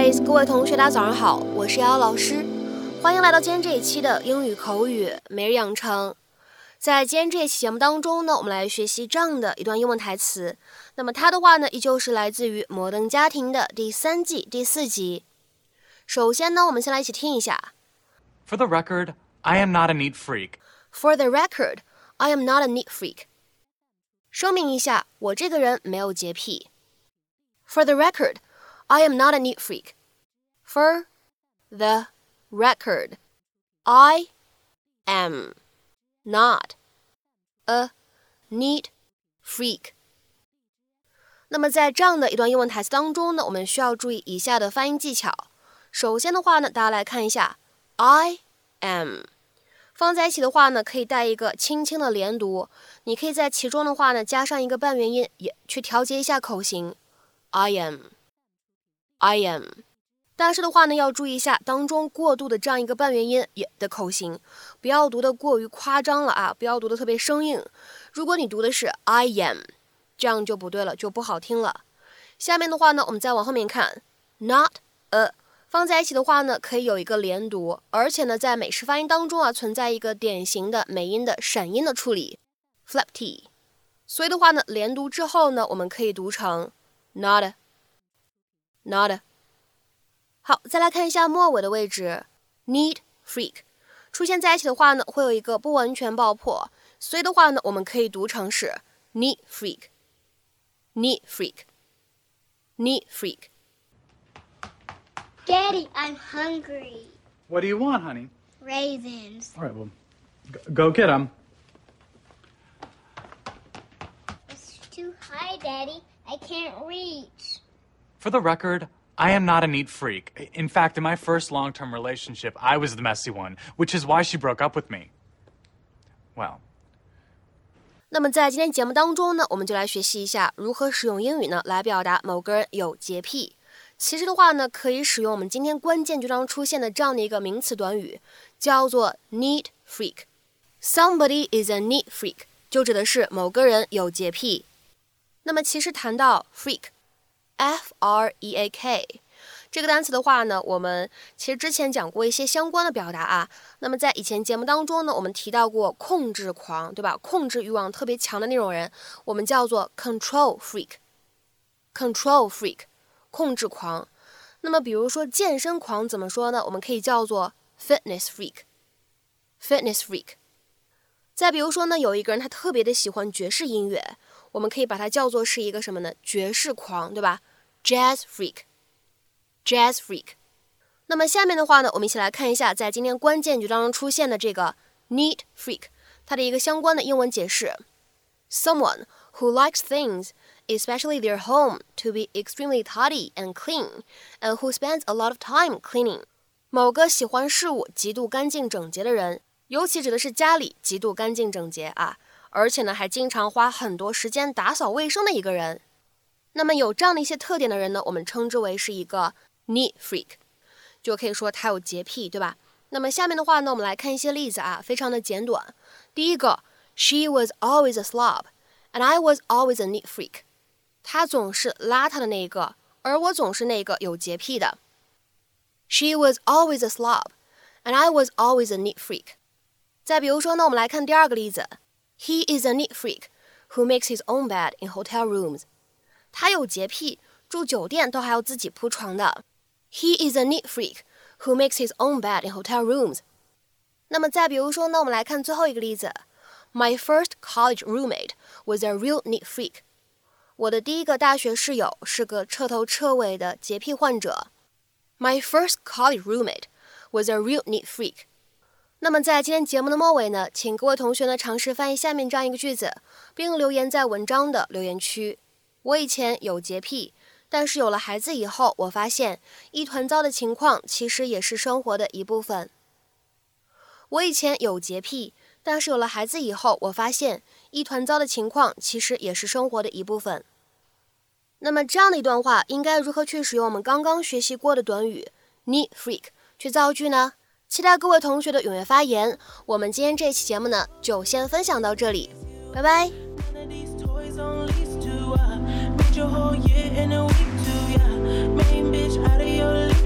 Guys，各位同学，大家早上好，我是瑶瑶老师，欢迎来到今天这一期的英语口语每日养成。在今天这一期节目当中呢，我们来学习这样的一段英文台词。那么它的话呢，依旧是来自于《摩登家庭》的第三季第四集。首先呢，我们先来一起听一下。For the record, I am not a neat freak. For the record, I am not a neat freak. 声明一下，我这个人没有洁癖。For the record, I am not a neat freak. For the record, I am not a neat freak. 那么在这样的一段英文台词当中呢，我们需要注意以下的发音技巧。首先的话呢，大家来看一下，I am 放在一起的话呢，可以带一个轻轻的连读。你可以在其中的话呢，加上一个半元音，也去调节一下口型。I I am。但是的话呢，要注意一下当中过渡的这样一个半元音也的口型，不要读的过于夸张了啊，不要读的特别生硬。如果你读的是 I am，这样就不对了，就不好听了。下面的话呢，我们再往后面看，not a。放在一起的话呢，可以有一个连读，而且呢，在美式发音当中啊，存在一个典型的美音的闪音的处理，flap t。所以的话呢，连读之后呢，我们可以读成 Not Nada。好，再来看一下末尾的位置，neat freak 出现在一起的话呢，会有一个不完全爆破，所以的话呢，我们可以读成是 need freak，need freak，need freak。Daddy, I'm hungry. What do you want, honey? Raisins. All right, well, go get them. It's too high, Daddy. I can't reach. For the record, I am not a neat freak. In fact, in my first long term relationship, I was the messy one, which is why she broke up with me. Well. 那么在今天节目当中呢，我们就来学习一下如何使用英语呢来表达某个人有洁癖。其实的话呢，可以使用我们今天关键句当中出现的这样的一个名词短语，叫做 neat freak。Somebody is a neat freak，就指的是某个人有洁癖。那么其实谈到 F R E A K 这个单词的话呢，我们其实之前讲过一些相关的表达啊。那么在以前节目当中呢，我们提到过控制狂，对吧？控制欲望特别强的那种人，我们叫做 control freak。control freak。控制狂，那么比如说健身狂怎么说呢？我们可以叫做 fitness freak，fitness freak。再比如说呢，有一个人他特别的喜欢爵士音乐，我们可以把它叫做是一个什么呢？爵士狂，对吧？jazz freak，jazz freak。那么下面的话呢，我们一起来看一下，在今天关键句当中出现的这个 neat freak，它的一个相关的英文解释：someone who likes things。especially their home, to be extremely tidy and clean, and who spends a lot of time cleaning. 某个喜欢事物极度干净整洁的人，尤其指的是家里极度干净整洁啊，而且呢还经常花很多时间打扫卫生的一个人。那么有这样的一些特点的人呢，我们称之为是一个 neat freak，就可以说他有洁癖，对吧？那么下面的话呢，我们来看一些例子啊，非常的简短。第一个，She was always a slob, and I was always a neat freak. 她总是邋遢的那一个，而我总是那个有洁癖的。She was always a slob, and I was always a neat freak. 再比如说呢，我们来看第二个例子。He is a neat freak who makes his own bed in hotel rooms. 他有洁癖，住酒店都还要自己铺床的。He is a neat freak who makes his own bed in hotel rooms. 那么再比如说呢，我们来看最后一个例子。My first college roommate was a real neat freak. 我的第一个大学室友是个彻头彻尾的洁癖患者。My first college roommate was a real neat freak。那么在今天节目的末尾呢，请各位同学呢尝试翻译下面这样一个句子，并留言在文章的留言区。 我以前有洁癖，但是有了孩子以后，我发现一团糟的情况其实也是生活的一部分。我以前有洁癖。但是有了孩子以后，我发现一团糟的情况其实也是生活的一部分。那么这样的一段话，应该如何去使用我们刚刚学习过的短语 neat freak 去造句呢？期待各位同学的踊跃发言。我们今天这期节目呢，就先分享到这里，拜拜。Yeah. Main bitch out of your league too.